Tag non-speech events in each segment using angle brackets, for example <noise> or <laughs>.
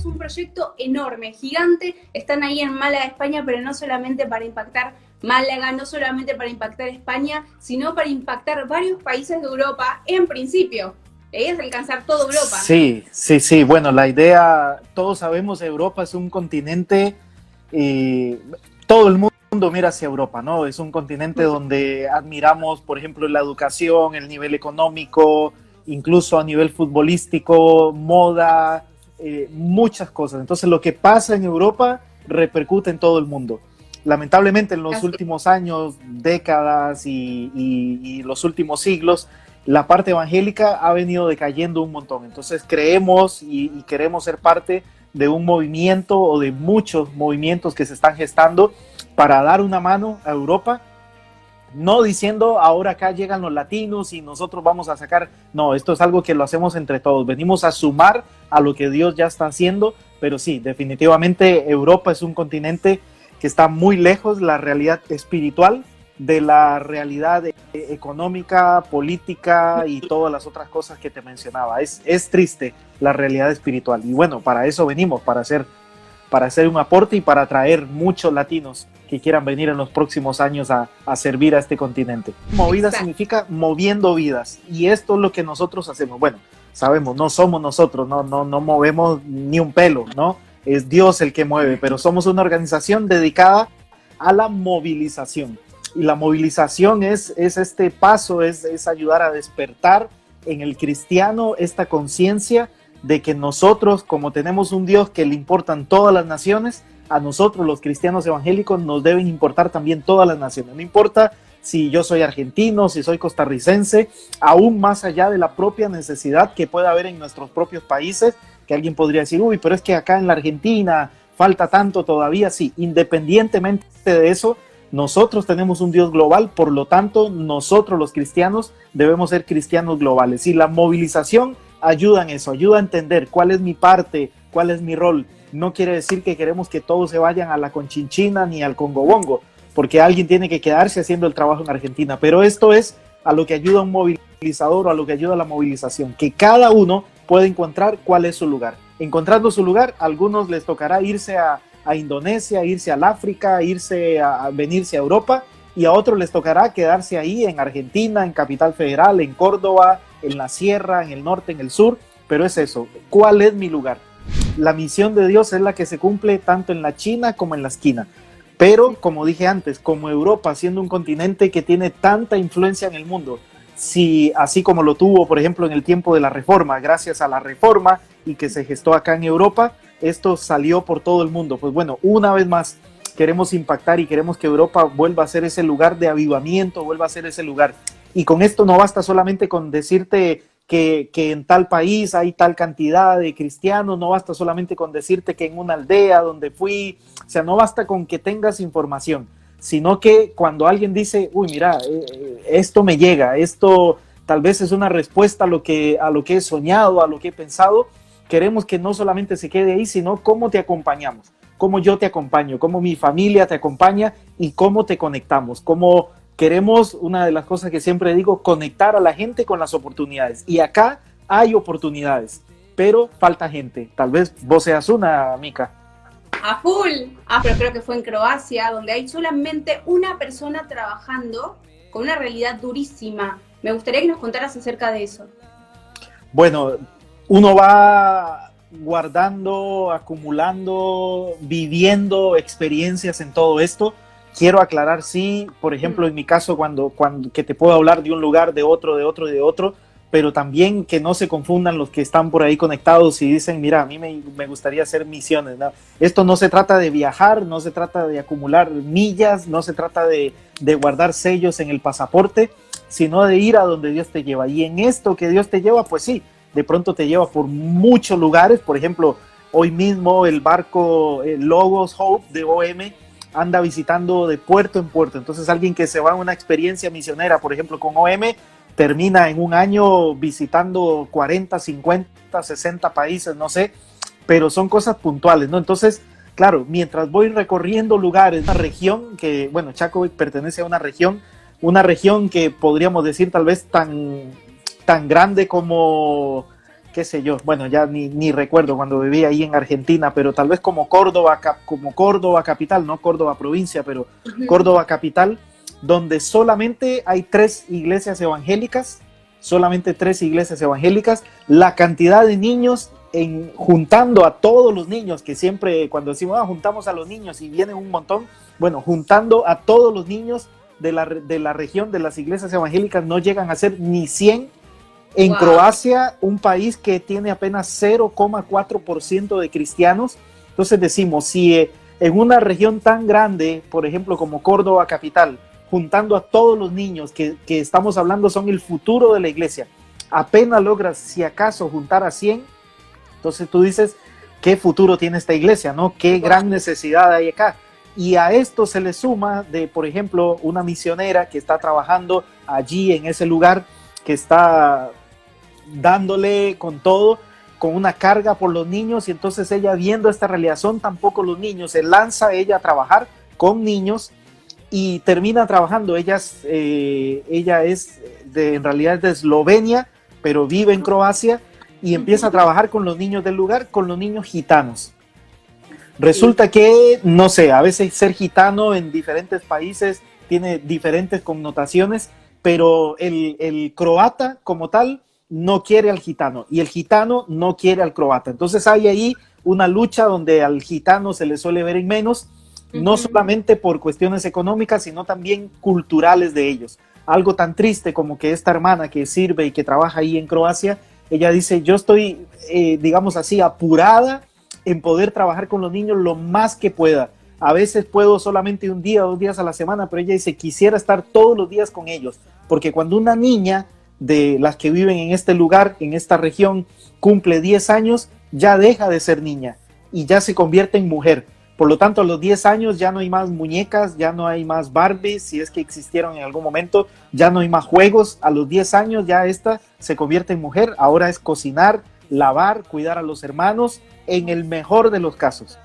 es un proyecto enorme, gigante. Están ahí en Málaga, España, pero no solamente para impactar Málaga, no solamente para impactar España, sino para impactar varios países de Europa en principio. La idea es alcanzar toda Europa. Sí, sí, sí. Bueno, la idea, todos sabemos, Europa es un continente y todo el mundo mira hacia Europa, ¿no? Es un continente donde admiramos, por ejemplo, la educación, el nivel económico, incluso a nivel futbolístico, moda, eh, muchas cosas. Entonces, lo que pasa en Europa repercute en todo el mundo. Lamentablemente, en los últimos años, décadas y los últimos siglos, la parte evangélica ha venido decayendo un montón. Entonces creemos y, queremos ser parte de un movimiento o de muchos movimientos que se están gestando para dar una mano a Europa. No diciendo ahora acá llegan los latinos y nosotros vamos a sacar. No, esto es algo que lo hacemos entre todos. Venimos a sumar a lo que Dios ya está haciendo. Pero sí, definitivamente Europa es un continente que está muy lejos la realidad espiritual de la realidad económica, política y todas las otras cosas que te mencionaba. Es, es triste la realidad espiritual. Y bueno, para eso venimos, para hacer, para hacer un aporte y para atraer muchos latinos que quieran venir en los próximos años a, servir a este continente. Movida significa moviendo vidas. Y esto es lo que nosotros hacemos. Bueno, sabemos, no somos nosotros, no, no, no movemos ni un pelo, ¿no? Es Dios el que mueve, pero somos una organización dedicada a la movilización y la movilización es, es este paso, es, es ayudar a despertar en el cristiano esta conciencia de que nosotros, como tenemos un Dios que le importan todas las naciones, a nosotros los cristianos evangélicos nos deben importar también todas las naciones. No importa si yo soy argentino, si soy costarricense, aún más allá de la propia necesidad que pueda haber en nuestros propios países, que alguien podría decir, uy, pero es que acá en la Argentina falta tanto todavía, sí, independientemente de eso, nosotros tenemos un Dios global, por lo tanto, nosotros los cristianos debemos ser cristianos globales. Y la movilización ayuda en eso, ayuda a entender cuál es mi parte, cuál es mi rol. No quiere decir que queremos que todos se vayan a la Conchinchina ni al Congo Bongo, porque alguien tiene que quedarse haciendo el trabajo en Argentina. Pero esto es a lo que ayuda un movilizador o a lo que ayuda la movilización, que cada uno puede encontrar cuál es su lugar. Encontrando su lugar, a algunos les tocará irse a a Indonesia, irse al África, irse a, venirse a Europa y a otros les tocará quedarse ahí en Argentina, en Capital Federal, en Córdoba, en la Sierra, en el norte, en el sur, pero es eso, ¿cuál es mi lugar? La misión de Dios es la que se cumple tanto en la China como en la esquina. Pero, como dije antes, como Europa, siendo un continente que tiene tanta influencia en el mundo, si así como lo tuvo, por ejemplo, en el tiempo de la Reforma, gracias a la Reforma y que se gestó acá en Europa, esto salió por todo el mundo. Pues bueno, una vez más queremos impactar y queremos que Europa vuelva a ser ese lugar de avivamiento, vuelva a ser ese lugar. Y con esto no basta solamente con decirte que, en tal país hay tal cantidad de cristianos, no basta solamente con decirte que en una aldea donde fui, o sea, no basta con que tengas información, sino que cuando alguien dice, uy, mira, eh, eh, esto me llega, esto tal vez es una respuesta a lo que, a lo que he soñado, a lo que he pensado, queremos que no solamente se quede ahí, sino cómo te acompañamos, cómo yo te acompaño, cómo mi familia te acompaña y cómo te conectamos, cómo queremos, una de las cosas que siempre digo, conectar a la gente con las oportunidades. Y acá hay oportunidades, pero falta gente. Tal vez vos seas una, Mica. A full. Ah, pero creo que fue en Croacia, donde hay solamente una persona trabajando con una realidad durísima. Me gustaría que nos contaras acerca de eso. Bueno, uno va guardando, acumulando, viviendo experiencias en todo esto. Quiero aclarar, sí, por ejemplo, en mi caso, cuando, cuando que te puedo hablar de un lugar, de otro, de otro, de otro, pero también que no se confundan los que están por ahí conectados y dicen, mira, a mí me, gustaría hacer misiones. Esto no se trata de viajar, no se trata de acumular millas, no se trata de, de guardar sellos en el pasaporte, sino de ir a donde Dios te lleva. Y en esto que Dios te lleva, pues sí, de pronto te lleva por muchos lugares, por ejemplo, hoy mismo el barco Logos Hope de OM anda visitando de puerto en puerto, entonces alguien que se va a una experiencia misionera, por ejemplo, con OM, termina en un año visitando 40, 50, 60 países, no sé, pero son cosas puntuales, ¿no? Entonces, claro, mientras voy recorriendo lugares, una región que, bueno, Chaco pertenece a una región, una región que podríamos decir tal vez tan tan grande como, qué sé yo, bueno, ya ni, ni, recuerdo cuando vivía ahí en Argentina, pero tal vez como Córdoba, como Córdoba capital, no Córdoba provincia, pero Córdoba capital, donde solamente hay tres iglesias evangélicas, solamente tres iglesias evangélicas, la cantidad de niños en, juntando a todos los niños, que siempre cuando decimos ah, juntamos a los niños y vienen un montón, bueno, juntando a todos los niños de la, de la región de las iglesias evangélicas no llegan a ser ni 100. En Croacia, un país que tiene apenas 0,4% de cristianos, entonces decimos, si eh, en una región tan grande, por ejemplo, como Córdoba capital, juntando a todos los niños que, que estamos hablando son el futuro de la iglesia, apenas logras, si acaso, juntar a 100, entonces tú dices, ¿qué futuro tiene esta iglesia? ¿No? ¿Qué gran necesidad hay acá? Y a esto se le suma de, por ejemplo, una misionera que está trabajando allí en ese lugar, que está dándole con todo, con una carga por los niños, y entonces ella viendo esta realidad, son tampoco los niños, se lanza ella a trabajar con niños y termina trabajando. Ella eh, ella es de, en realidad de Eslovenia, pero vive en Croacia y empieza a trabajar con los niños del lugar, con los niños gitanos. Resulta que, no sé, a veces ser gitano en diferentes países tiene diferentes connotaciones, pero el, el, croata como tal no quiere al gitano y el gitano no quiere al croata. Entonces hay ahí una lucha donde al gitano se le suele ver en menos, no solamente por cuestiones económicas, sino también culturales de ellos. Algo tan triste como que esta hermana que sirve y que trabaja ahí en Croacia ella dice, yo estoy, eh, digamos así, apurada en poder trabajar con los niños lo más que pueda. A veces puedo solamente un día, dos días a la semana, pero ella dice, quisiera estar todos los días con ellos, porque cuando una niña de las que viven en este lugar, en esta región, cumple 10 años, ya deja de ser niña y ya se convierte en mujer. Por lo tanto, a los 10 años ya no hay más muñecas, ya no hay más Barbies, si es que existieron en algún momento, ya no hay más juegos. A los 10 años ya esta se convierte en mujer. Ahora es cocinar, lavar, cuidar a los hermanos, en el mejor de los casos.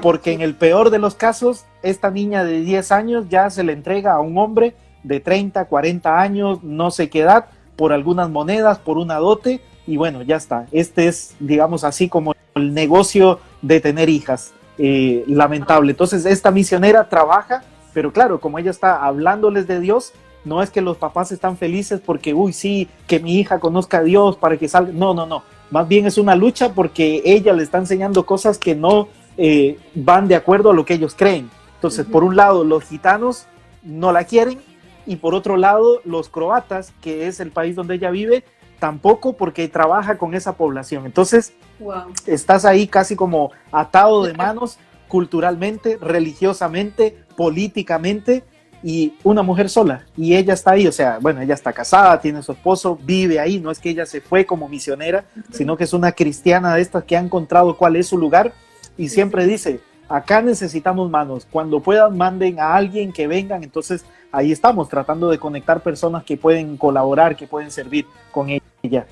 Porque en el peor de los casos, esta niña de 10 años ya se le entrega a un hombre de 30, 40 años, no sé qué edad, por algunas monedas, por una dote, y bueno, ya está. Este es, digamos así, como el negocio de tener hijas. Eh, lamentable. Entonces, esta misionera trabaja, pero claro, como ella está hablándoles de Dios, no es que los papás están felices porque, uy, sí, que mi hija conozca a Dios para que salga. No, no, no. Más bien es una lucha porque ella le está enseñando cosas que no eh, van de acuerdo a lo que ellos creen. Entonces, por un lado, los gitanos no la quieren y por otro lado, los croatas, que es el país donde ella vive, tampoco porque trabaja con esa población. Entonces, estás ahí casi como atado de <laughs> manos culturalmente, religiosamente, políticamente y una mujer sola. Y ella está ahí, o sea, bueno, ella está casada, tiene su esposo, vive ahí, no es que ella se fue como misionera, sino que es una cristiana de estas que ha encontrado cuál es su lugar y siempre dice, acá necesitamos manos, cuando puedan manden a alguien que vengan, entonces ahí estamos tratando de conectar personas que pueden colaborar, que pueden servir con ella ya.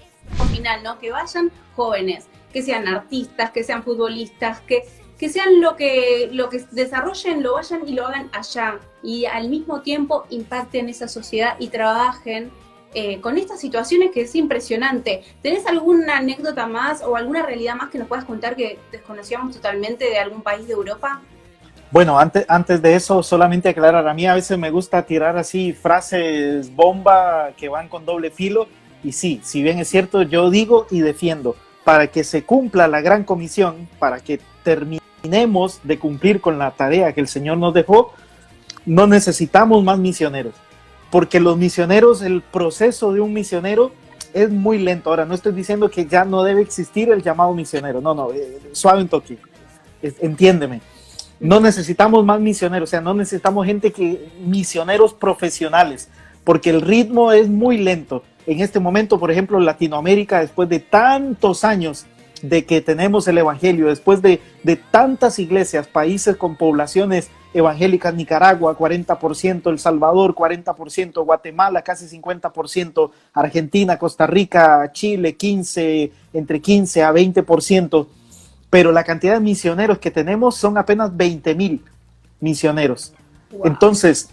Final, ¿no? Que vayan jóvenes, que sean artistas, que sean futbolistas, que, que sean lo que, lo que desarrollen, lo vayan y lo hagan allá. Y al mismo tiempo impacten esa sociedad y trabajen eh, con estas situaciones que es impresionante. ¿Tenés alguna anécdota más o alguna realidad más que nos puedas contar que desconocíamos totalmente de algún país de Europa? Bueno, antes, antes de eso, solamente aclarar, a mí a veces me gusta tirar así frases bomba que van con doble filo y sí, si bien es cierto, yo digo y defiendo, para que se cumpla la gran comisión, para que terminemos de cumplir con la tarea que el Señor nos dejó, no necesitamos más misioneros, porque los misioneros, el proceso de un misionero es muy lento. Ahora, no estoy diciendo que ya no debe existir el llamado misionero, no, no, eh, suave un toque, entiéndeme. No necesitamos más misioneros, o sea, no necesitamos gente que, misioneros profesionales, porque el ritmo es muy lento en este momento, por ejemplo, Latinoamérica, después de tantos años de que tenemos el Evangelio, después de, tantas iglesias, países con poblaciones evangélicas, Nicaragua 40%, El Salvador 40%, Guatemala casi 50%, Argentina, Costa Rica, Chile 15, entre 15 a 20%, pero la cantidad de misioneros que tenemos son apenas 20 mil misioneros. Entonces,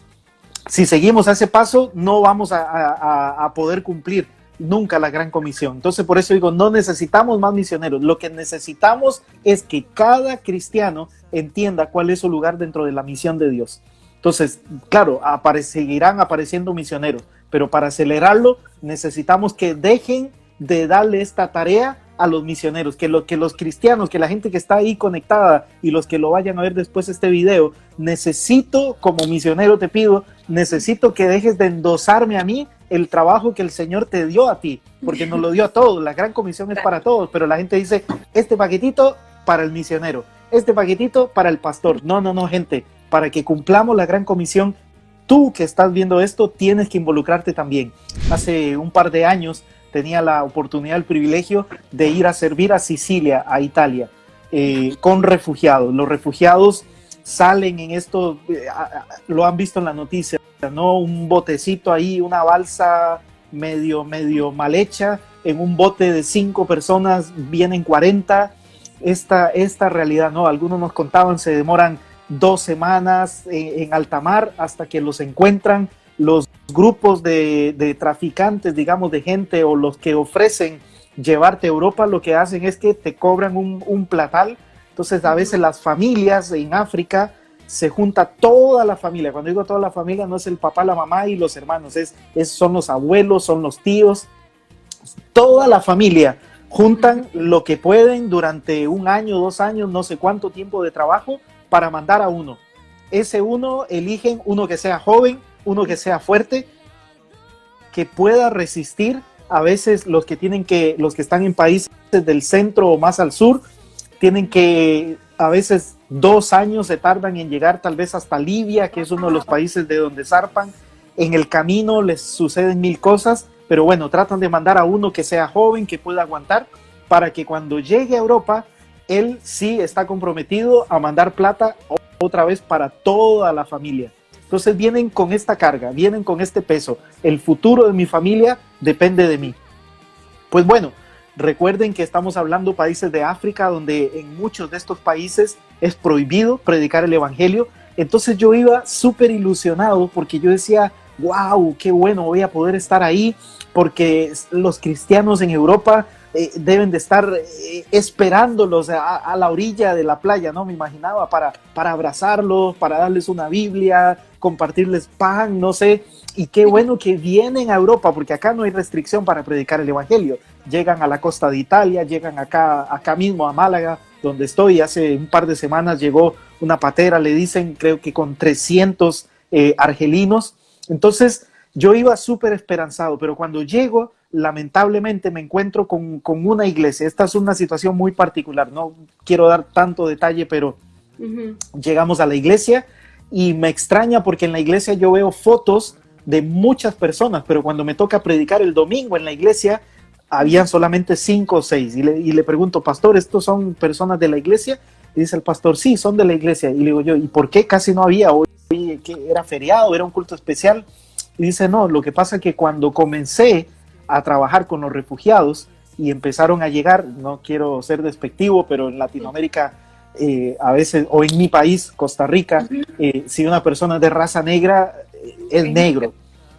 si seguimos a ese paso, no vamos a, poder cumplir nunca la gran comisión. Entonces, por eso digo, no necesitamos más misioneros. Lo que necesitamos es que cada cristiano entienda cuál es su lugar dentro de la misión de Dios. Entonces, claro, seguirán apareciendo misioneros, pero para acelerarlo necesitamos que dejen de darle esta tarea a los misioneros, que, lo, que los cristianos, que la gente que está ahí conectada y los que lo vayan a ver después este video, necesito, como misionero te pido, necesito que dejes de endosarme a mí el trabajo que el Señor te dio a ti, porque nos lo dio a todos, la gran comisión es <laughs> para todos, pero la gente dice, este paquetito para el misionero, este paquetito para el pastor. No, no, no, gente, para que cumplamos la gran comisión, tú que estás viendo esto tienes que involucrarte también. Hace un par de años tenía la oportunidad, el privilegio de ir a servir a Sicilia, a Italia, eh, con refugiados. Los refugiados salen en esto, eh, lo han visto en la noticia, ¿no? Un botecito ahí, una balsa medio, medio mal hecha, en un bote de cinco personas vienen 40. Esta, esta realidad, ¿no? Algunos nos contaban, se demoran dos semanas en, alta mar hasta que los encuentran. Los grupos de, traficantes, digamos, de gente o los que ofrecen llevarte a Europa, lo que hacen es que te cobran un, platal. Entonces, a veces las familias en África se junta toda la familia. Cuando digo toda la familia, no es el papá, la mamá y los hermanos, es, es son los abuelos, son los tíos, toda la familia juntan lo que pueden durante un año, dos años, no sé cuánto tiempo de trabajo para mandar a uno. Ese uno eligen uno que sea joven, uno que sea fuerte, que pueda resistir. A veces los que tienen que, los que están en países del centro o más al sur, tienen que, a veces dos años se tardan en llegar tal vez hasta Libia, que es uno de los países de donde zarpan. En el camino les suceden mil cosas, pero bueno, tratan de mandar a uno que sea joven, que pueda aguantar, para que cuando llegue a Europa él sí está comprometido a mandar plata otra vez para toda la familia. Entonces vienen con esta carga, vienen con este peso. El futuro de mi familia depende de mí. Pues bueno, recuerden que estamos hablando países de África donde en muchos de estos países es prohibido predicar el Evangelio. Entonces yo iba súper ilusionado porque yo decía, wow, qué bueno, voy a poder estar ahí porque los cristianos en Europa eh, deben de estar eh, esperándolos a, la orilla de la playa, ¿no? Me imaginaba para, para abrazarlos, para darles una Biblia, compartirles pan, no sé. Y qué bueno que vienen a Europa, porque acá no hay restricción para predicar el Evangelio. Llegan a la costa de Italia, llegan acá, acá mismo a Málaga, donde estoy. Hace un par de semanas llegó una patera, le dicen, creo que con 300 eh, argelinos. Entonces, yo iba súper esperanzado, pero cuando llego lamentablemente me encuentro con, una iglesia. Esta es una situación muy particular, no quiero dar tanto detalle, pero llegamos a la iglesia y me extraña porque en la iglesia yo veo fotos de muchas personas, pero cuando me toca predicar el domingo en la iglesia, habían solamente cinco o seis. Y le, y le pregunto, pastor, ¿estos son personas de la iglesia? Y dice el pastor, sí, son de la iglesia. Y le digo yo, ¿y por qué casi no había? Hoy que era feriado, era un culto especial. Y dice, no, lo que pasa es que cuando comencé a trabajar con los refugiados y empezaron a llegar, no quiero ser despectivo, pero en Latinoamérica eh, a veces, o en mi país, Costa Rica, eh, si una persona es de raza negra, eh, es negro,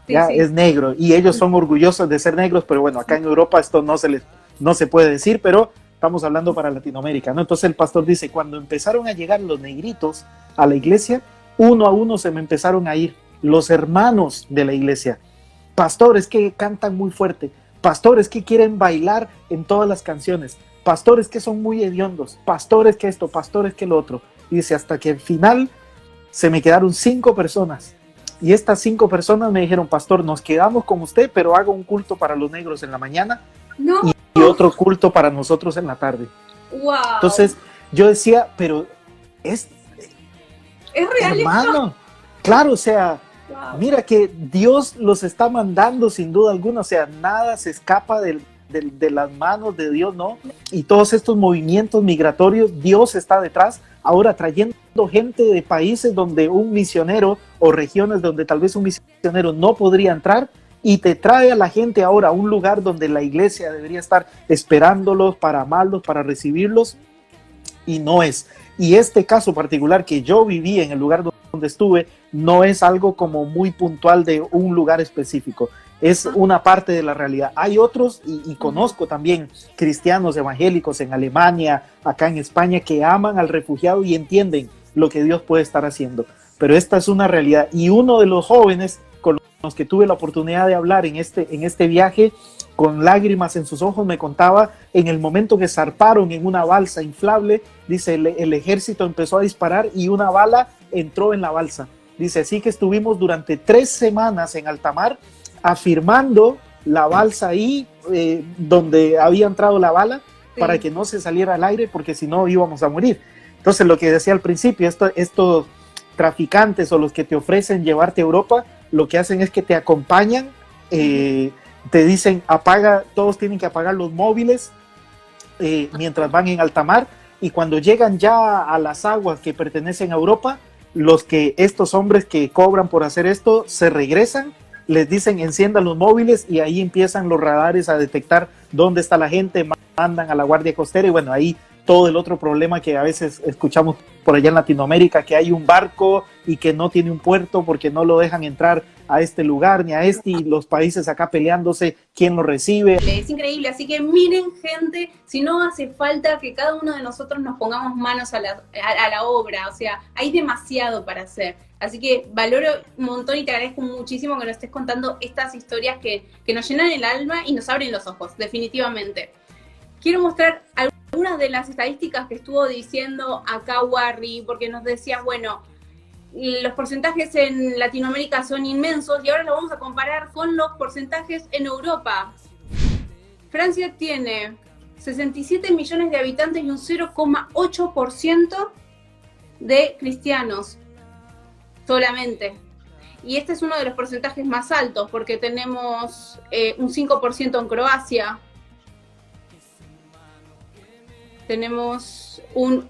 ya es negro, y ellos son orgullosos de ser negros, pero bueno, acá en Europa esto no se les, no se puede decir, pero estamos hablando para Latinoamérica, ¿no? Entonces el pastor dice, cuando empezaron a llegar los negritos a la iglesia, uno a uno se me empezaron a ir los hermanos de la iglesia, pastores que cantan muy fuerte, pastores que quieren bailar en todas las canciones, pastores que son muy hediondos, pastores que esto, pastores que lo otro. Y dice, hasta que al final se me quedaron cinco personas. Y estas cinco personas me dijeron, pastor, nos quedamos con usted, pero hago un culto para los negros en la mañana y, otro culto para nosotros en la tarde. Entonces yo decía, pero es... Es real. Hermano, claro, o sea, Mira que Dios los está mandando sin duda alguna, o sea, nada se escapa de, las manos de Dios, ¿no? Y todos estos movimientos migratorios, Dios está detrás, ahora trayendo gente de países donde un misionero o regiones donde tal vez un misionero no podría entrar y te trae a la gente ahora a un lugar donde la iglesia debería estar esperándolos para amarlos, para recibirlos y no es. Y este caso particular que yo viví en el lugar donde estuve, no es algo como muy puntual de un lugar específico, es una parte de la realidad. Hay otros, y, conozco también cristianos evangélicos en Alemania, acá en España, que aman al refugiado y entienden lo que Dios puede estar haciendo. Pero esta es una realidad. Y uno de los jóvenes los que tuve la oportunidad de hablar en este, en este viaje, con lágrimas en sus ojos, me contaba en el momento que zarparon en una balsa inflable, dice, el, ejército empezó a disparar y una bala entró en la balsa. Dice, así que estuvimos durante tres semanas en alta mar afirmando la balsa ahí eh, donde había entrado la bala para que no se saliera al aire porque si no íbamos a morir. Entonces lo que decía al principio, esto, estos traficantes o los que te ofrecen llevarte a Europa, lo que hacen es que te acompañan. Eh, te dicen apaga, todos tienen que apagar los móviles eh, mientras van en alta mar y cuando llegan ya a las aguas que pertenecen a Europa, los que estos hombres que cobran por hacer esto se regresan, les dicen enciendan los móviles y ahí empiezan los radares a detectar dónde está la gente, mandan a la Guardia Costera y bueno, ahí todo el otro problema que a veces escuchamos por allá en Latinoamérica, que hay un barco y que no tiene un puerto porque no lo dejan entrar a este lugar ni a este y los países acá peleándose quién lo recibe. Es increíble, así que miren gente, si no hace falta que cada uno de nosotros nos pongamos manos a la, a, la obra, o sea, hay demasiado para hacer. Así que valoro un montón y te agradezco muchísimo que nos estés contando estas historias que, que nos llenan el alma y nos abren los ojos, definitivamente. Quiero mostrar algunas de las estadísticas que estuvo diciendo acá Warry, porque nos decía, bueno, los porcentajes en Latinoamérica son inmensos y ahora lo vamos a comparar con los porcentajes en Europa. Francia tiene 67 millones de habitantes y un 0,8% de cristianos solamente. Y este es uno de los porcentajes más altos porque tenemos eh, un 5% en Croacia, tenemos un,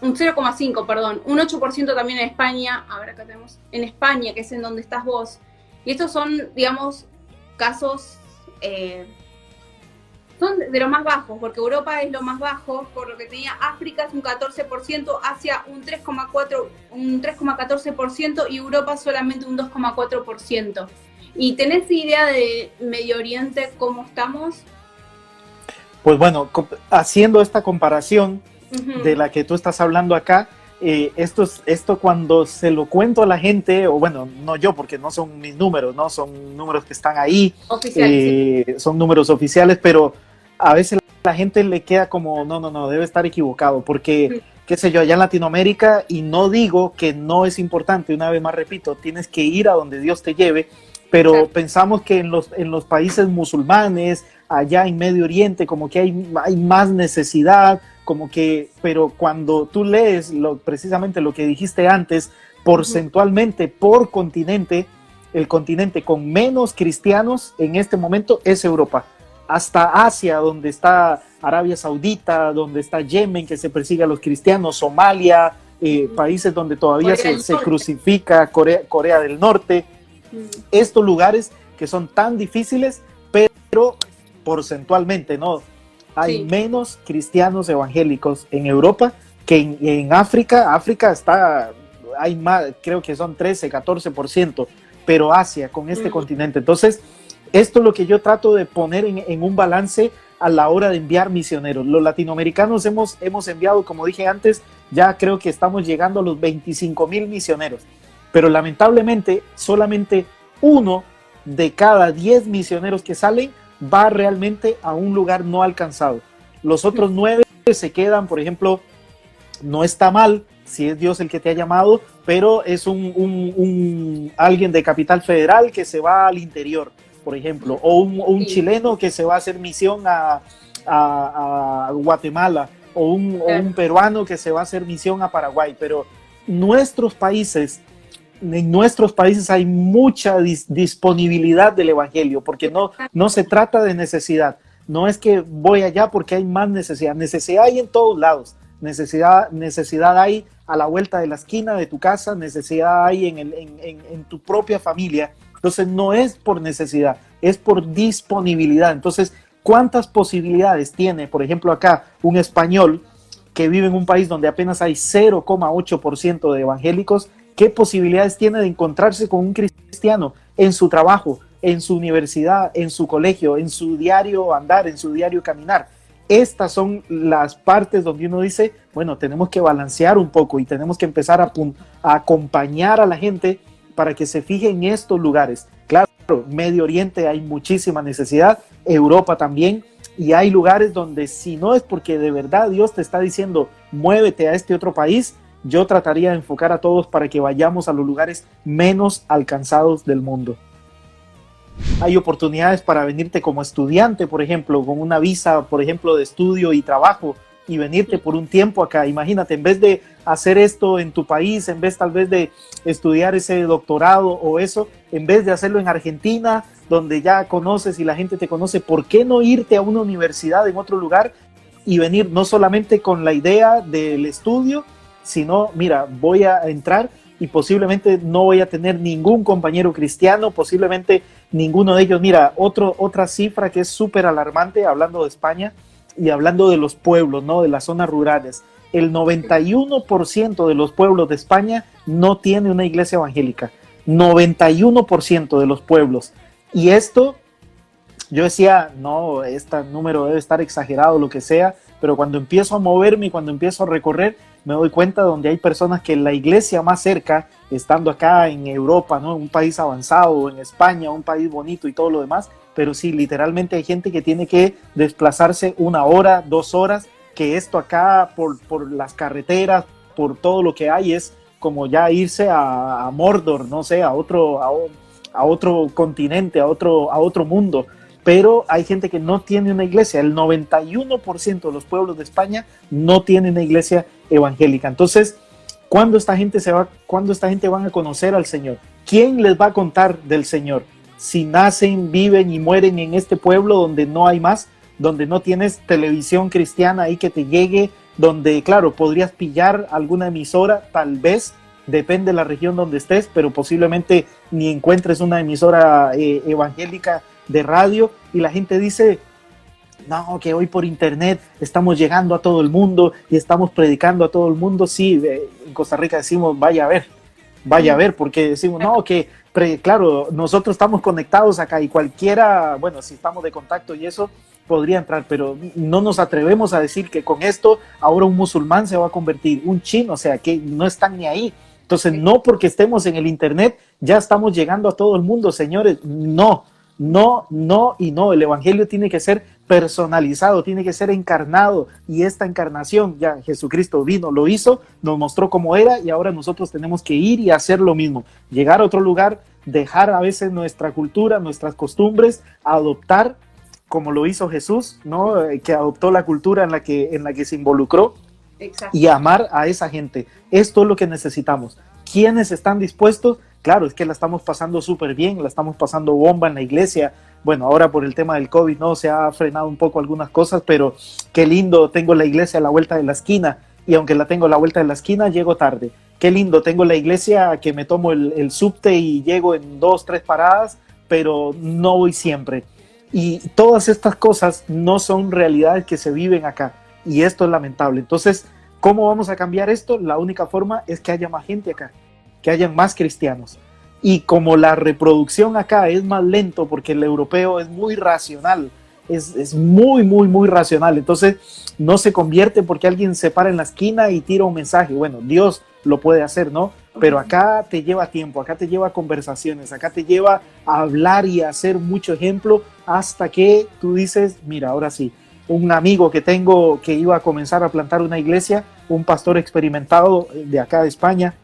un 0,5, perdón, un 8% también en España, a ver acá tenemos, en España, que es en donde estás vos. Y estos son, digamos, casos, eh, son de lo más bajos, porque Europa es lo más bajo, por lo que tenía África es un 14%, Asia un 3,4, un 3,14% y Europa solamente un 2,4%. ¿Y tenés idea de Medio Oriente cómo estamos? Pues bueno, haciendo esta comparación de la que tú estás hablando acá, eh, esto, esto cuando se lo cuento a la gente, o bueno, no yo, porque no son mis números, ¿no? Son números que están ahí, eh, son números oficiales, pero a veces la gente le queda como, no, no, no, debe estar equivocado, porque, qué sé yo, allá en Latinoamérica, y no digo que no es importante, una vez más repito, tienes que ir a donde Dios te lleve, pero pensamos que en los, en los países musulmanes, allá en Medio Oriente, como que hay, hay más necesidad, como que, pero cuando tú lees lo, precisamente lo que dijiste antes, porcentualmente por continente, el continente con menos cristianos en este momento es Europa. Hasta Asia, donde está Arabia Saudita, donde está Yemen, que se persigue a los cristianos, Somalia, eh, países donde todavía se, se, crucifica, Corea, Corea del Norte, estos lugares que son tan difíciles, pero porcentualmente, ¿no? Hay menos cristianos evangélicos en Europa que en, África. África está, hay más, creo que son 13, 14%, pero Asia con este continente. Entonces, esto es lo que yo trato de poner en, un balance a la hora de enviar misioneros. Los latinoamericanos hemos, hemos enviado, como dije antes, ya creo que estamos llegando a los 25 mil misioneros, pero lamentablemente solamente uno de cada 10 misioneros que salen va realmente a un lugar no alcanzado. Los otros nueve se quedan, por ejemplo, no está mal si es Dios el que te ha llamado, pero es un, alguien de capital federal que se va al interior, por ejemplo, o un, chileno que se va a hacer misión a, Guatemala, o un, o un peruano que se va a hacer misión a Paraguay, pero nuestros países en nuestros países hay mucha disponibilidad del Evangelio, porque no, no se trata de necesidad. No es que voy allá porque hay más necesidad. Necesidad hay en todos lados. Necesidad, necesidad hay a la vuelta de la esquina de tu casa, necesidad hay en, el, en tu propia familia. Entonces no es por necesidad, es por disponibilidad. Entonces, ¿cuántas posibilidades tiene, por ejemplo, acá un español que vive en un país donde apenas hay 0,8% de evangélicos, ¿qué posibilidades tiene de encontrarse con un cristiano en su trabajo, en su universidad, en su colegio, en su diario andar, en su diario caminar? Estas son las partes donde uno dice, bueno, tenemos que balancear un poco y tenemos que empezar a, acompañar a la gente para que se fije en estos lugares. Claro, Medio Oriente hay muchísima necesidad, Europa también, y hay lugares donde si no es porque de verdad Dios te está diciendo, muévete a este otro país, yo trataría de enfocar a todos para que vayamos a los lugares menos alcanzados del mundo. Hay oportunidades para venirte como estudiante, por ejemplo, con una visa, por ejemplo, de estudio y trabajo y venirte por un tiempo acá. Imagínate, en vez de hacer esto en tu país, en vez tal vez de estudiar ese doctorado o eso, en vez de hacerlo en Argentina, donde ya conoces y la gente te conoce, ¿por qué no irte a una universidad en otro lugar y venir no solamente con la idea del estudio, sino, mira, voy a entrar y posiblemente no voy a tener ningún compañero cristiano, posiblemente ninguno de ellos. Mira, otro, otra cifra que es súper alarmante, hablando de España y hablando de los pueblos, ¿no? De las zonas rurales. El 91% de los pueblos de España no tiene una iglesia evangélica. 91% de los pueblos. Y esto, yo decía, no, este número debe estar exagerado, lo que sea, pero cuando empiezo a moverme y cuando empiezo a recorrer, me doy cuenta donde hay personas que la iglesia más cerca, estando acá en Europa, ¿no? un país avanzado, en España, un país bonito y todo lo demás, pero sí, literalmente hay gente que tiene que desplazarse una hora, dos horas, que esto acá por, por las carreteras, por todo lo que hay, es como ya irse a, Mordor, no sé, a otro, a, a, otro continente, a otro, a otro mundo. Pero hay gente que no tiene una iglesia. El 91% de los pueblos de España no tienen una iglesia evangélica. Entonces, ¿cuándo esta gente se va, cuándo esta gente van a conocer al Señor? ¿Quién les va a contar del Señor? Si nacen, viven y mueren en este pueblo donde no hay más, donde no tienes televisión cristiana ahí que te llegue, donde, claro, podrías pillar alguna emisora, tal vez, depende de la región donde estés, pero posiblemente ni encuentres una emisora eh, evangélica de radio y la gente dice, no, que hoy por internet estamos llegando a todo el mundo y estamos predicando a todo el mundo. Sí, en Costa Rica decimos, vaya a ver, vaya a ver, porque decimos, no, que claro, nosotros estamos conectados acá y cualquiera, bueno, si estamos de contacto y eso, podría entrar, pero no nos atrevemos a decir que con esto ahora un musulmán se va a convertir, un chino, o sea, que no están ni ahí. Entonces, no porque estemos en el Internet, ya estamos llegando a todo el mundo, señores, no, no, no y no. El Evangelio tiene que ser personalizado, tiene que ser encarnado y esta encarnación, ya Jesucristo vino, lo hizo, nos mostró cómo era y ahora nosotros tenemos que ir y hacer lo mismo, llegar a otro lugar, dejar a veces nuestra cultura, nuestras costumbres, adoptar como lo hizo Jesús, ¿no? Eh, que adoptó la cultura en la que, en la que se involucró y amar a esa gente. Esto es lo que necesitamos. ¿Quiénes están dispuestos? Claro, es que la estamos pasando súper bien, la estamos pasando bomba en la iglesia. Bueno, ahora por el tema del COVID, ¿no? Se ha frenado un poco algunas cosas, pero qué lindo, tengo la iglesia a la vuelta de la esquina y aunque la tengo a la vuelta de la esquina, llego tarde. Qué lindo, tengo la iglesia que me tomo el, el subte y llego en dos, tres paradas, pero no voy siempre y todas estas cosas no son realidades que se viven acá. Y esto es lamentable. Entonces, ¿cómo vamos a cambiar esto? La única forma es que haya más gente acá, que haya más cristianos. Y como la reproducción acá es más lento porque el europeo es muy racional, es, es, muy, muy, muy racional. Entonces no se convierte porque alguien se para en la esquina y tira un mensaje. Bueno, Dios lo puede hacer, ¿no? Pero acá te lleva tiempo, acá te lleva conversaciones, acá te lleva a hablar y a hacer mucho ejemplo hasta que tú dices, mira, ahora sí, un amigo que tengo que iba a comenzar a plantar una iglesia, un pastor experimentado de acá de España,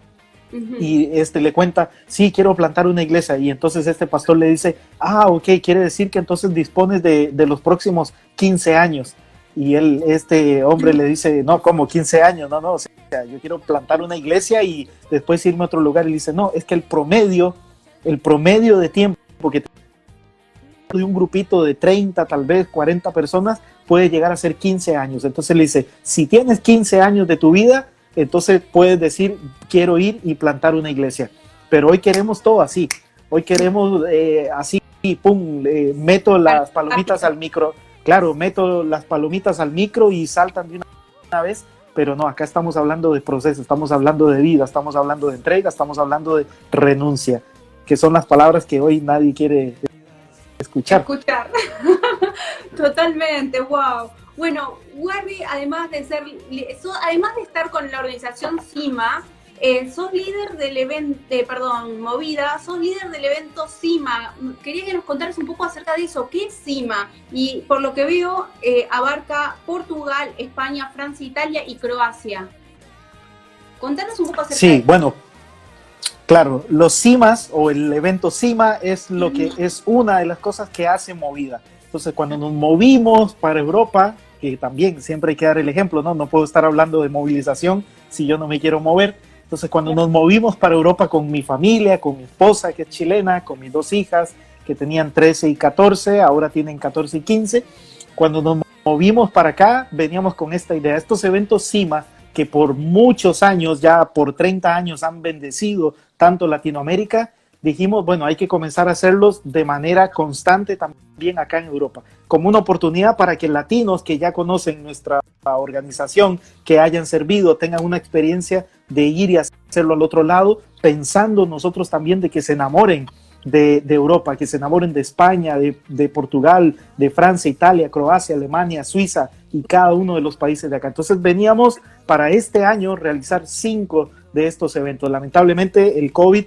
y este le cuenta, sí, quiero plantar una iglesia. Y entonces este pastor le dice, ah, ok, quiere decir que entonces dispones de, de los próximos 15 años. Y él, este hombre le dice, no, como 15 años, no, no, o sea, yo quiero plantar una iglesia y después irme a otro lugar. Y dice, no, es que el promedio, el promedio de tiempo que de un grupito de 30, tal vez 40 personas, puede llegar a ser 15 años. Entonces le dice, si tienes 15 años de tu vida, entonces puedes decir, quiero ir y plantar una iglesia. Pero hoy queremos todo así. Hoy queremos eh, así, pum, meto las palomitas al micro claro, meto las palomitas al micro y saltan de una, vez pero no, acá estamos hablando de proceso, estamos hablando de vida, estamos hablando de entrega, estamos hablando de renuncia, que son las palabras que hoy nadie quiere escuchar. Escuchar. <laughs> Totalmente, wow. Bueno, Warby, además de ser, además de estar con la organización CIMA, eh, sos líder del evento, eh, perdón, Movida, sos líder del evento CIMA. Quería que nos contaras un poco acerca de eso. ¿Qué es CIMA? Y por lo que veo, eh, abarca Portugal, España, Francia, Italia y Croacia. Contanos un poco acerca sí, de Sí, bueno, claro, los CIMAs o el evento CIMA es lo que es una de las cosas que hace Movida. Entonces, cuando nos movimos para Europa, que también siempre hay que dar el ejemplo, ¿no? No puedo estar hablando de movilización si yo no me quiero mover entonces, cuando nos movimos para Europa con mi familia, con mi esposa que es chilena, con mis dos hijas que tenían 13 y 14, ahora tienen 14 y 15, cuando nos movimos para acá, veníamos con esta idea. Estos eventos CIMA, que por muchos años, ya por 30 años, han bendecido tanto Latinoamérica, dijimos, bueno, hay que comenzar a hacerlos de manera constante también acá en Europa, como una oportunidad para que latinos que ya conocen nuestra organización, que hayan servido, tengan una experiencia de ir y hacerlo al otro lado, pensando nosotros también de que se enamoren de, Europa, que se enamoren de España, de, de, Portugal, de Francia, Italia, Croacia, Alemania, Suiza y cada uno de los países de acá. Entonces veníamos para este año realizar cinco de estos eventos. Lamentablemente el COVID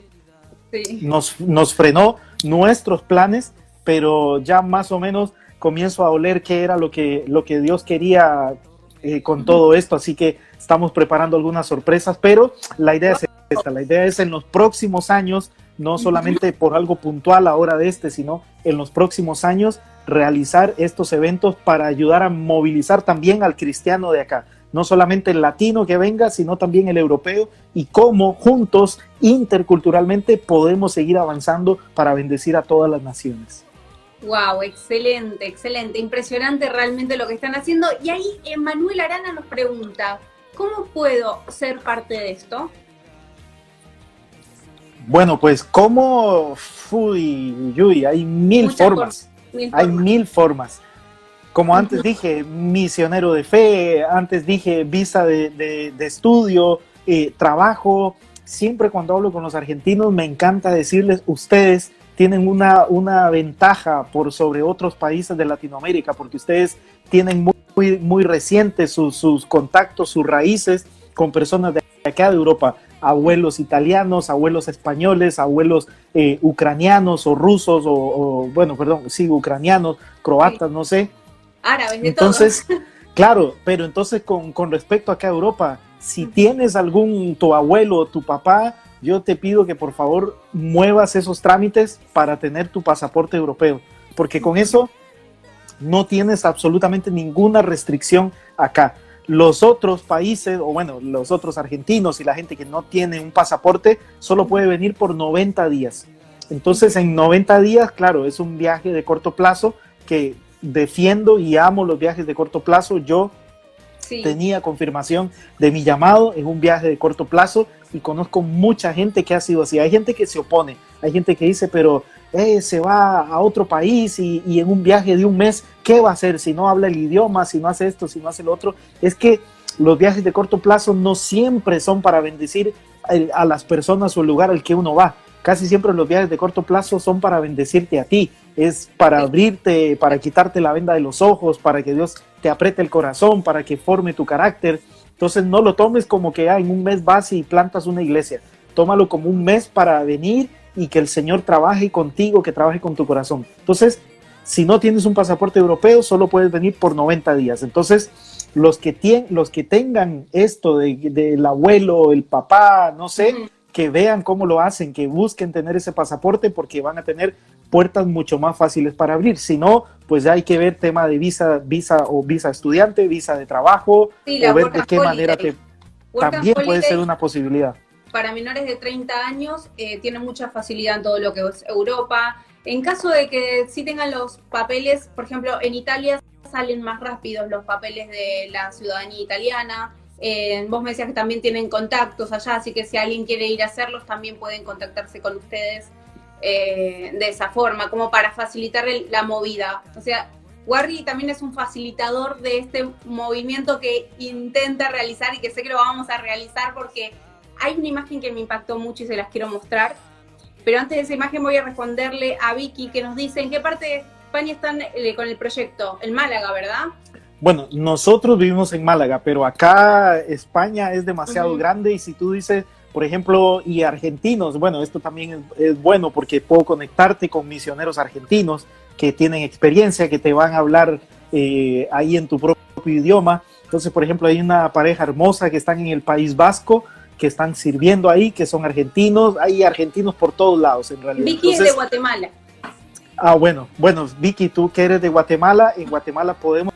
nos, nos frenó nuestros planes, pero ya más o menos comienzo a oler qué era lo que, lo que Dios quería eh, con todo esto, así que estamos preparando algunas sorpresas, pero la idea es esta, la idea es en los próximos años, no solamente por algo puntual ahora de este, sino en los próximos años realizar estos eventos para ayudar a movilizar también al cristiano de acá no solamente el latino que venga, sino también el europeo, y cómo juntos, interculturalmente, podemos seguir avanzando para bendecir a todas las naciones. Wow, excelente, excelente, impresionante realmente lo que están haciendo. Y ahí Manuel Arana nos pregunta, ¿cómo puedo ser parte de esto? Bueno, pues cómo, uy, uy, hay mil formas, hay mil formas como antes dije, misionero de fe, antes dije visa de, estudio, eh, trabajo. Siempre cuando hablo con los argentinos me encanta decirles, ustedes tienen una, una ventaja por sobre otros países de Latinoamérica, porque ustedes tienen muy, muy, recientes sus, contactos, sus raíces con personas de acá de Europa, abuelos italianos, abuelos españoles, abuelos eh, ucranianos o rusos, o, bueno, perdón, sí, ucranianos, croatas, no sé árabes, de Entonces, <laughs> claro, pero entonces con, con respecto acá a Europa, si tienes algún, tu abuelo o tu papá, yo te pido que por favor muevas esos trámites para tener tu pasaporte europeo, porque con eso no tienes absolutamente ninguna restricción acá. Los otros países, o bueno, los otros argentinos y la gente que no tiene un pasaporte, solo puede venir por 90 días. Entonces, en 90 días, claro, es un viaje de corto plazo que defiendo y amo los viajes de corto plazo. Yo tenía confirmación de mi llamado en un viaje de corto plazo y conozco mucha gente que ha sido así. Hay gente que se opone, hay gente que dice, pero eh, se va a otro país y, y, en un viaje de un mes, ¿qué va a hacer si no habla el idioma, si no hace esto, si no hace lo otro? Es que los viajes de corto plazo no siempre son para bendecir a las personas o el lugar al que uno va. Casi siempre los viajes de corto plazo son para bendecirte a ti, es para abrirte, para quitarte la venda de los ojos, para que Dios te apriete el corazón, para que forme tu carácter. Entonces no lo tomes como que ah, en un mes vas y plantas una iglesia. Tómalo como un mes para venir y que el Señor trabaje contigo, que trabaje con tu corazón. Entonces, si no tienes un pasaporte europeo, solo puedes venir por 90 días. Entonces, los que, los que tengan esto del abuelo, el papá, no sé, que vean cómo lo hacen, que busquen tener ese pasaporte porque van a tener puertas mucho más fáciles para abrir. Si no, pues ya hay que ver tema de visa, visa o visa estudiante, visa de trabajo, o ver de qué manera te, también puede ser una posibilidad. Para menores de 30 años eh, tiene mucha facilidad en todo lo que es Europa. En caso de que sí tengan los papeles, por ejemplo, en Italia salen más rápidos los papeles de la ciudadanía italiana. Eh, vos me decías que también tienen contactos allá, así que si alguien quiere ir a hacerlos, también pueden contactarse con ustedes eh, de esa forma, como para facilitar la movida. O sea, Warri también es un facilitador de este movimiento que intenta realizar y que sé que lo vamos a realizar porque hay una imagen que me impactó mucho y se las quiero mostrar. Pero antes de esa imagen voy a responderle a Vicky que nos dice en qué parte de España están eh, con el proyecto. En Málaga, ¿verdad? Bueno, nosotros vivimos en Málaga, pero acá España es demasiado grande y si tú dices, por ejemplo, y argentinos, bueno, esto también es, bueno porque puedo conectarte con misioneros argentinos que tienen experiencia, que te van a hablar eh, ahí en tu propio idioma. Entonces, por ejemplo, hay una pareja hermosa que están en el País Vasco, que están sirviendo ahí, que son argentinos, hay argentinos por todos lados en realidad. Vicky es de Guatemala. Ah, bueno, bueno, Vicky, tú que eres de Guatemala, en Guatemala podemos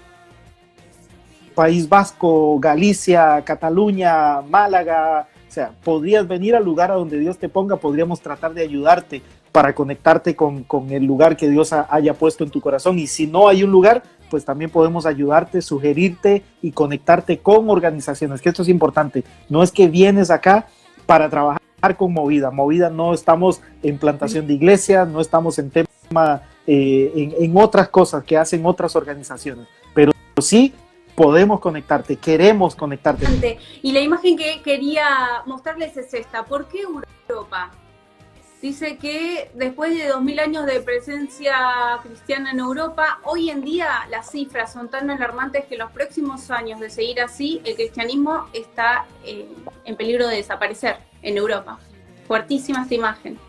País Vasco, Galicia, Cataluña, Málaga, o sea, podrías venir al lugar a donde Dios te ponga, podríamos tratar de ayudarte para conectarte con, el lugar que Dios haya puesto en tu corazón. Y si no hay un lugar, pues también podemos ayudarte, sugerirte y conectarte con organizaciones, que esto es importante. No es que vienes acá para trabajar con Movida. Movida no estamos en plantación de iglesias, no estamos en tema, eh, en, en otras cosas que hacen otras organizaciones, pero sí podemos conectarte, queremos conectarte. Y la imagen que quería mostrarles es esta. ¿Por qué Europa? Dice que después de 2000 años de presencia cristiana en Europa, hoy en día las cifras son tan alarmantes que en los próximos años de seguir así, el cristianismo está eh, en peligro de desaparecer en Europa. Fuertísima esta imagen.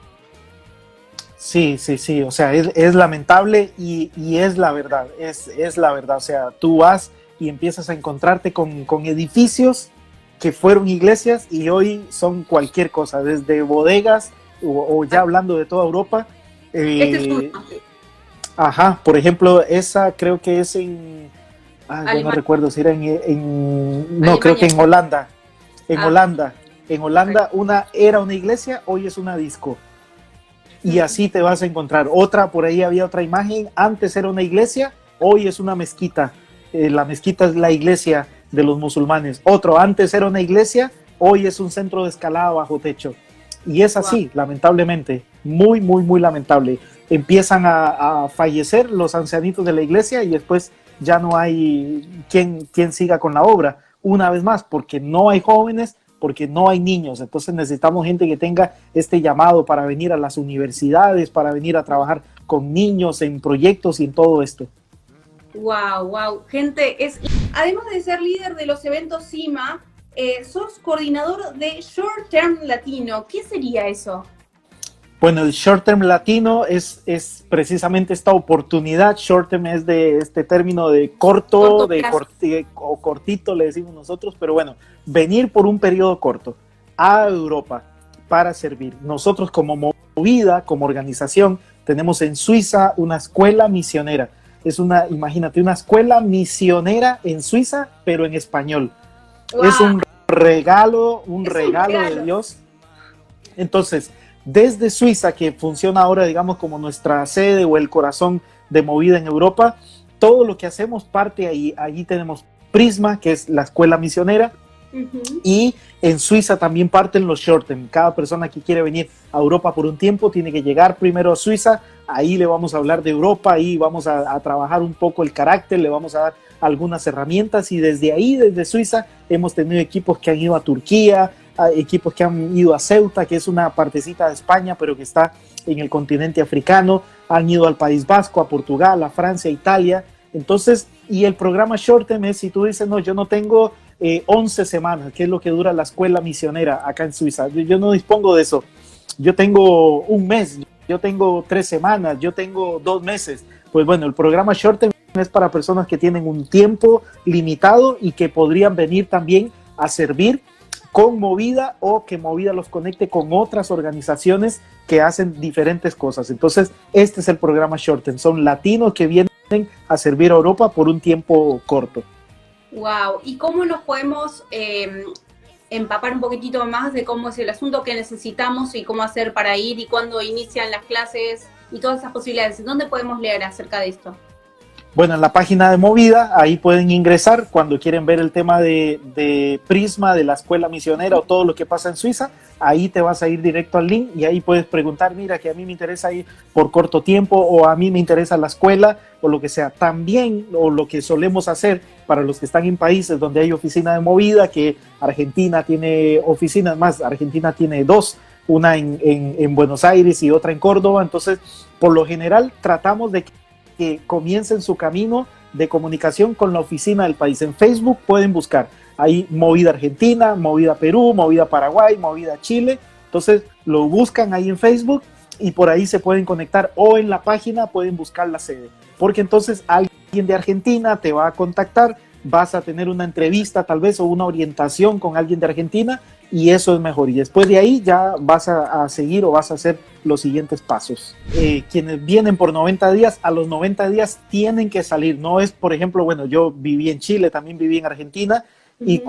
Sí, sí, sí, o sea, es, lamentable y, es la verdad, es, es la verdad, o sea, tú vas y empiezas a encontrarte con, edificios que fueron iglesias y hoy son cualquier cosa, desde bodegas o, ya hablando de toda Europa. Eh, ajá, por ejemplo, esa creo que es en... no recuerdo si era en... no, creo que en Holanda. En ah. Holanda. En Holanda una era una iglesia, hoy es una disco. Y así te vas a encontrar. Otra, por ahí había otra imagen, antes era una iglesia, hoy es una mezquita. Eh, la mezquita es la iglesia de los musulmanes. Otro, antes era una iglesia, hoy es un centro de escalada bajo techo. Y es así, lamentablemente, muy, muy, muy lamentable. Empiezan a, fallecer los ancianitos de la iglesia y después ya no hay quien, quien siga con la obra. Una vez más, porque no hay jóvenes, porque no hay niños. Entonces necesitamos gente que tenga este llamado para venir a las universidades, para venir a trabajar con niños en proyectos y en todo esto. Wow, wow. Gente, es además de ser líder de los eventos CIMA, eh, sos coordinador de Short Term Latino. ¿Qué sería eso? Bueno, el Short Term Latino es, es precisamente esta oportunidad. Short Term es de este término de corto, de o cortito, le decimos nosotros, pero bueno, venir por un periodo corto a Europa para servir. Nosotros como movida, como organización, tenemos en Suiza una escuela misionera es una, imagínate, una escuela misionera en Suiza, pero en español. Es un regalo, un, regalo, de Dios. Entonces, desde Suiza, que funciona ahora, digamos, como nuestra sede o el corazón de movida en Europa, todo lo que hacemos parte ahí. Allí tenemos Prisma, que es la escuela misionera, y en Suiza también parten los short term. Cada persona que quiere venir a Europa por un tiempo tiene que llegar primero a Suiza. Ahí le vamos a hablar de Europa, ahí vamos a, trabajar un poco el carácter, le vamos a dar algunas herramientas y desde ahí, desde Suiza, hemos tenido equipos que han ido a Turquía, equipos que han ido a Ceuta, que es una partecita de España, pero que está en el continente africano, han ido al País Vasco, a Portugal, a Francia, a Italia. Entonces, y el programa Short es si tú dices, no, yo no tengo 11 eh, semanas, que es lo que dura la escuela misionera acá en Suiza. Yo, no dispongo de eso. Yo tengo un mes, yo tengo tres semanas, yo tengo dos meses. Pues bueno, el programa Short es para personas que tienen un tiempo limitado y que podrían venir también a servir con Movida o que Movida los conecte con otras organizaciones que hacen diferentes cosas. Entonces, este es el programa Short Term. Son latinos que vienen a servir a Europa por un tiempo corto. Wow, ¿y cómo nos podemos em, empapar un poquitito más de cómo es el asunto que necesitamos y cómo hacer para ir y cuándo inician las clases y todas esas posibilidades? ¿Dónde podemos leer acerca de esto? Bueno, en la página de Movida, ahí pueden ingresar cuando quieren ver el tema de, Prisma, de la escuela misionera o todo lo que pasa en Suiza. Ahí te vas a ir directo al link y ahí puedes preguntar, mira, que a mí me interesa ir por corto tiempo o a mí me interesa la escuela o lo que sea. También, o lo que solemos hacer para los que están en países donde hay oficina de Movida, que Argentina tiene oficinas más, Argentina tiene dos, una en, en Buenos Aires y otra en Córdoba. Entonces, por lo general, tratamos de que que comiencen su camino de comunicación con la oficina del país. En Facebook pueden buscar ahí Movida Argentina, Movida Perú, Movida Paraguay, Movida Chile. Entonces lo buscan ahí en Facebook y por ahí se pueden conectar o en la página pueden buscar la sede. Porque entonces alguien de Argentina te va a contactar, vas a tener una entrevista tal vez o una orientación con alguien de Argentina y eso es mejor. Y después de ahí ya vas a, seguir o vas a hacer los siguientes pasos. Eh, quienes vienen por 90 días, a los 90 días tienen que salir. No es, por ejemplo, bueno, yo viví en Chile, también viví en Argentina. y,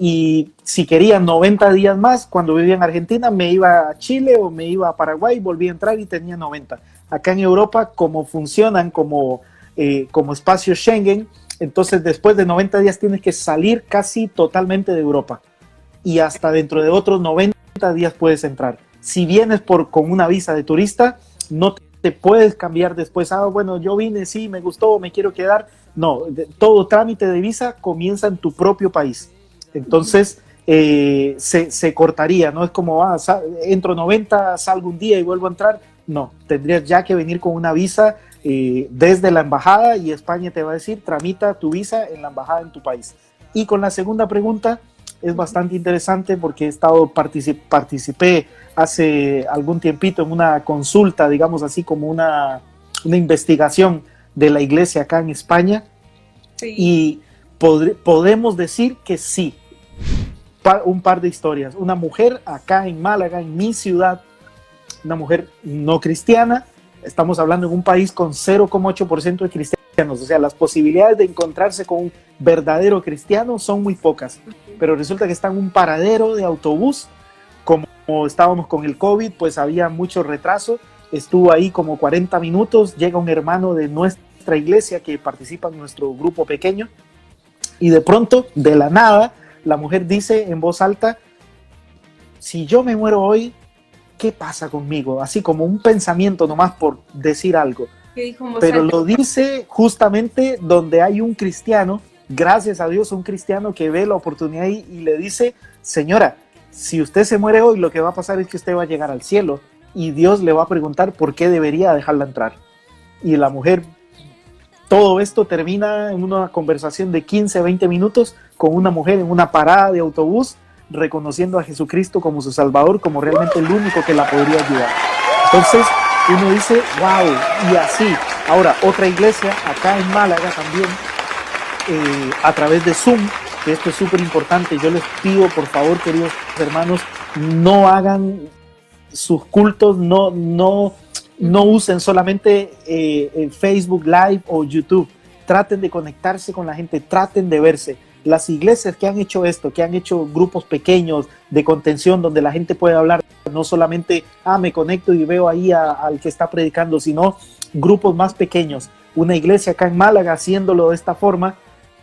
y, si querían 90 días más, cuando vivía en Argentina, me iba a Chile o me iba a Paraguay, volví a entrar y tenía 90. Acá en Europa, como funcionan como, eh, como espacio Schengen, entonces después de 90 días tienes que salir casi totalmente de Europa y hasta dentro de otros 90 días puedes entrar. Si vienes por, con una visa de turista, no te puedes cambiar después. Ah, bueno, yo vine, sí, me gustó, me quiero quedar. No, todo trámite de visa comienza en tu propio país. Entonces, eh, se, cortaría, no es como, ah, entro 90, salgo un día y vuelvo a entrar. No, tendrías ya que venir con una visa eh, desde la embajada y España te va a decir, tramita tu visa en la embajada en tu país. Y con la segunda pregunta, es bastante interesante porque he estado participé hace algún tiempito en una consulta, digamos así como una, una investigación de la iglesia acá en España y podemos decir que sí. un par de historias. Una mujer acá en Málaga, en mi ciudad, una mujer no cristiana, estamos hablando de un país con 0,8% de cristianos, o sea, las posibilidades de encontrarse con un verdadero cristiano son muy pocas pero resulta que está en un paradero de autobús. Como estábamos con el COVID, pues había mucho retraso. Estuvo ahí como 40 minutos. Llega un hermano de nuestra iglesia que participa en nuestro grupo pequeño. Y de pronto, de la nada, la mujer dice en voz alta, si yo me muero hoy, ¿qué pasa conmigo? Así como un pensamiento nomás por decir algo. Pero lo dice justamente donde hay un cristiano gracias a Dios, un cristiano que ve la oportunidad y, le dice, señora, si usted se muere hoy, lo que va a pasar es que usted va a llegar al cielo y Dios le va a preguntar por qué debería dejarla entrar. Y la mujer, todo esto termina en una conversación de 15, 20 minutos con una mujer en una parada de autobús, reconociendo a Jesucristo como su Salvador, como realmente el único que la podría ayudar. Entonces, uno dice, wow, y así. Ahora, otra iglesia acá en Málaga también eh, a través de Zoom, que esto es súper importante. Yo les pido, por favor, queridos hermanos, no hagan sus cultos, no, no, no usen solamente eh, Facebook Live o YouTube. Traten de conectarse con la gente, traten de verse. Las iglesias que han hecho esto, que han hecho grupos pequeños de contención donde la gente puede hablar, no solamente, ah, me conecto y veo ahí al que está predicando, sino grupos más pequeños. Una iglesia acá en Málaga haciéndolo de esta forma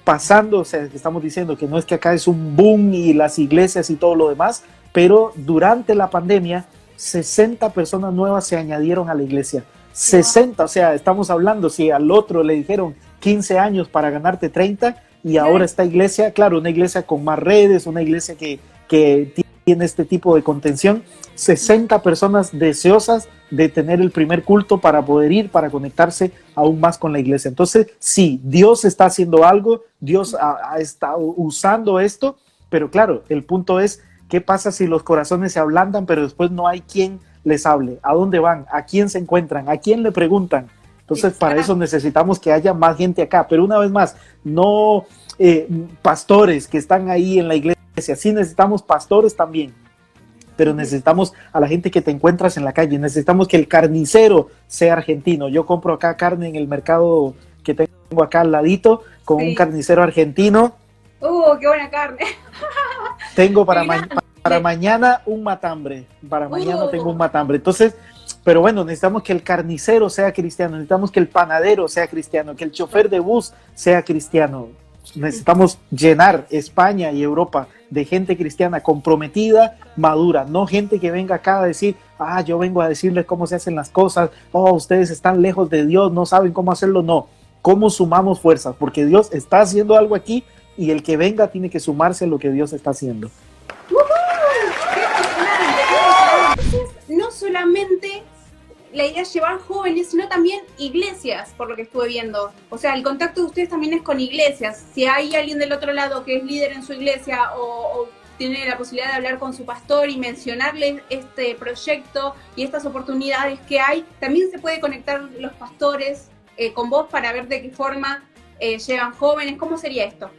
pasando, o sea, estamos diciendo que no es que acá es un boom y las iglesias y todo lo demás, pero durante la pandemia 60 personas nuevas se añadieron a la iglesia. 60, o sea, estamos hablando, si al otro le dijeron 15 años para ganarte 30 y ahora esta iglesia, claro, una iglesia con más redes, una iglesia que, que tiene este tipo de contención, 60 personas deseosas de tener el primer culto para poder ir, para conectarse aún más con la iglesia. Entonces, sí, Dios está haciendo algo, Dios ha, estado usando esto, pero claro, el punto es, ¿qué pasa si los corazones se ablandan, pero después no hay quien les hable? ¿A dónde van? ¿A quién se encuentran? ¿A quién le preguntan? Entonces, para eso necesitamos que haya más gente acá. Pero una vez más, no eh, pastores que están ahí en la iglesia, sí necesitamos pastores también pero necesitamos a la gente que te encuentras en la calle, necesitamos que el carnicero sea argentino. Yo compro acá carne en el mercado que tengo acá al ladito con un carnicero argentino. ¡Uh, qué buena carne! Tengo para, para mañana un matambre, para mañana tengo un matambre. Entonces, pero bueno, necesitamos que el carnicero sea cristiano, necesitamos que el panadero sea cristiano, que el chofer de bus sea cristiano. Necesitamos llenar España y Europa de gente cristiana comprometida, madura, no gente que venga acá a decir, ah, yo vengo a decirles cómo se hacen las cosas, oh, ustedes están lejos de Dios, no saben cómo hacerlo, no. ¿Cómo sumamos fuerzas? Porque Dios está haciendo algo aquí y el que venga tiene que sumarse a lo que Dios está haciendo. No solamente la idea es llevar jóvenes, sino también iglesias, por lo que estuve viendo. O sea, el contacto de ustedes también es con iglesias. Si hay alguien del otro lado que es líder en su iglesia o, tiene la posibilidad de hablar con su pastor y mencionarle este proyecto y estas oportunidades que hay, también se puede conectar los pastores eh, con vos para ver de qué forma eh, llegan jóvenes. ¿Cómo sería esto?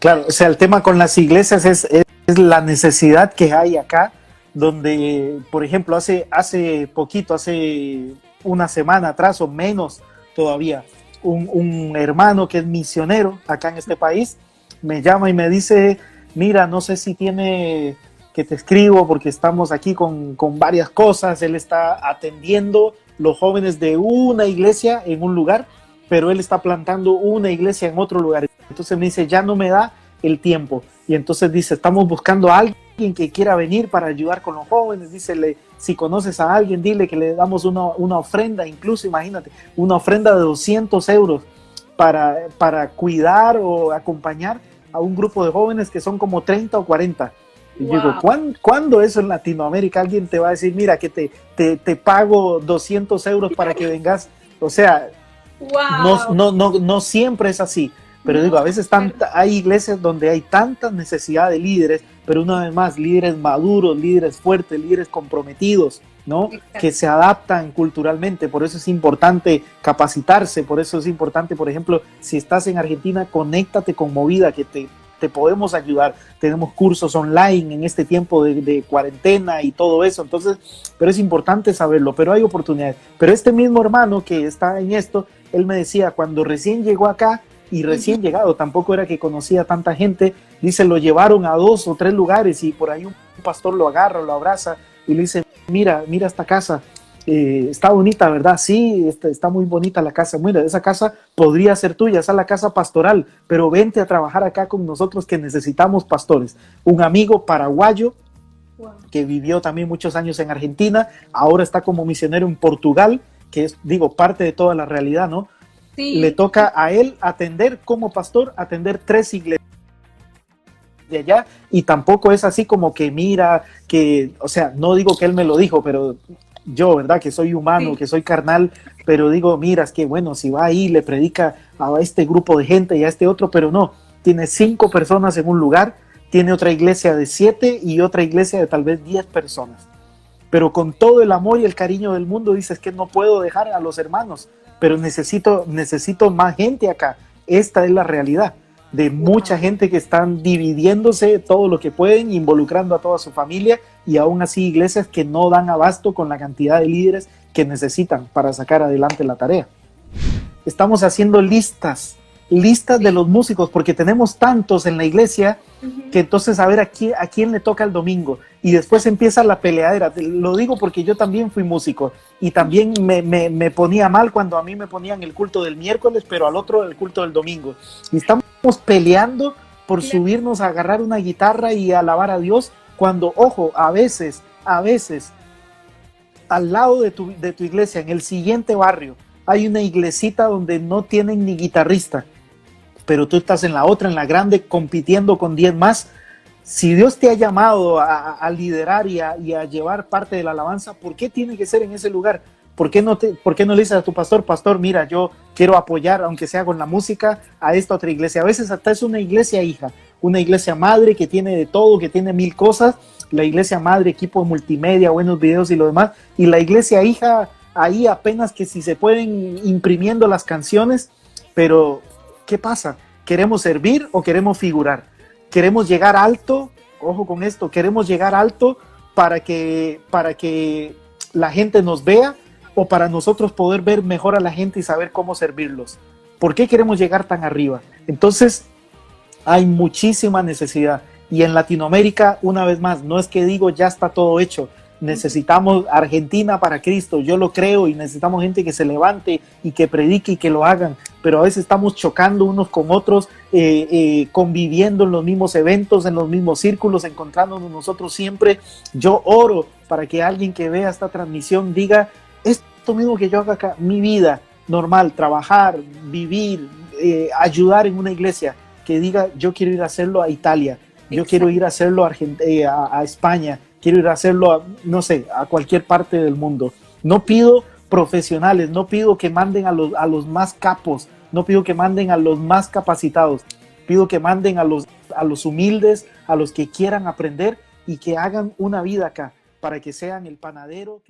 Claro, o sea, el tema con las iglesias es, es la necesidad que hay acá donde, por ejemplo, hace, hace poquito, hace una semana atrás o menos todavía, un, hermano que es misionero acá en este país me llama y me dice, mira, no sé si tiene que te escribo porque estamos aquí con, con varias cosas, él está atendiendo los jóvenes de una iglesia en un lugar, pero él está plantando una iglesia en otro lugar. Entonces me dice, ya no me da el tiempo. Y entonces dice, estamos buscando a alguien que quiera venir para ayudar con los jóvenes, dícele, si conoces a alguien, dile que le damos una, una ofrenda, incluso imagínate, una ofrenda de 200 euros para, para cuidar o acompañar a un grupo de jóvenes que son como 30 o 40. Y digo, ¿cuándo, eso en Latinoamérica alguien te va a decir, mira, que te, te, te pago 200 euros para que vengas? O sea, no, no, no, no siempre es así. Pero digo, a veces hay iglesias donde hay tanta necesidad de líderes, pero una vez más, líderes maduros, líderes fuertes, líderes comprometidos, ¿no? Que se adaptan culturalmente. Por eso es importante capacitarse, por eso es importante, por ejemplo, si estás en Argentina, conéctate con Movida, que te, te podemos ayudar. Tenemos cursos online en este tiempo de, de, cuarentena y todo eso. Entonces, pero es importante saberlo, pero hay oportunidades. Pero este mismo hermano que está en esto, él me decía, cuando recién llegó acá, y recién llegado, tampoco era que conocía tanta gente, dice, lo llevaron a dos o tres lugares y por ahí un pastor lo agarra, lo abraza y le dice, mira, mira esta casa, eh, está bonita, ¿verdad? Sí, está, está, muy bonita la casa. Mira, esa casa podría ser tuya, esa es la casa pastoral, pero vente a trabajar acá con nosotros que necesitamos pastores. Un amigo paraguayo que vivió también muchos años en Argentina, ahora está como misionero en Portugal, que es, digo, parte de toda la realidad, ¿no? Le toca a él atender como pastor, atender tres iglesias de allá y tampoco es así como que mira que, o sea, no digo que él me lo dijo, pero yo, ¿verdad? Que soy humano, que soy carnal, pero digo, mira, es que bueno, si va ahí, le predica a este grupo de gente y a este otro, pero no, tiene cinco personas en un lugar, tiene otra iglesia de siete y otra iglesia de tal vez diez personas. Pero con todo el amor y el cariño del mundo dices que no puedo dejar a los hermanos, pero necesito, necesito más gente acá. Esta es la realidad de mucha gente que están dividiéndose todo lo que pueden, involucrando a toda su familia y aún así iglesias que no dan abasto con la cantidad de líderes que necesitan para sacar adelante la tarea. Estamos haciendo listas listas de los músicos, porque tenemos tantos en la iglesia que entonces a ver a quién, a quién le toca el domingo. Y después empieza la peleadera. Lo digo porque yo también fui músico y también me, me, ponía mal cuando a mí me ponían el culto del miércoles, pero al otro el culto del domingo. Y estamos peleando por subirnos a agarrar una guitarra y alabar a Dios, cuando, ojo, a veces, a veces, al lado de tu, de tu iglesia, en el siguiente barrio, hay una iglesita donde no tienen ni guitarrista pero tú estás en la otra, en la grande, compitiendo con 10 más. Si Dios te ha llamado a, liderar y a, llevar parte de la alabanza, ¿por qué tiene que ser en ese lugar? ¿Por qué, no te, ¿Por qué no le dices a tu pastor, pastor, mira, yo quiero apoyar, aunque sea con la música, a esta otra iglesia? A veces hasta es una iglesia hija, una iglesia madre que tiene de todo, que tiene mil cosas, la iglesia madre, equipo de multimedia, buenos videos y lo demás, y la iglesia hija ahí apenas que si se pueden imprimiendo las canciones, pero ¿qué pasa? ¿Queremos servir o queremos figurar? ¿Queremos llegar alto? Ojo con esto, queremos llegar alto para que, para que la gente nos vea o para nosotros poder ver mejor a la gente y saber cómo servirlos. ¿Por qué queremos llegar tan arriba? Entonces, hay muchísima necesidad. Y en Latinoamérica, una vez más, no es que digo ya está todo hecho. Necesitamos Argentina para Cristo, yo lo creo y necesitamos gente que se levante y que predique y que lo hagan, pero a veces estamos chocando unos con otros, eh, eh, conviviendo en los mismos eventos, en los mismos círculos, encontrándonos nosotros siempre. Yo oro para que alguien que vea esta transmisión diga, esto mismo que yo hago acá, mi vida normal, trabajar, vivir, eh, ayudar en una iglesia, que diga, yo quiero ir a hacerlo a Italia, yo quiero ir a hacerlo a, a, a España, quiero ir a hacerlo, a, no sé, a cualquier parte del mundo. No pido profesionales, no pido que manden a los, a los más capos, no pido que manden a los más capacitados, pido que manden a los, a los humildes, a los que quieran aprender y que hagan una vida acá para que sean el panadero.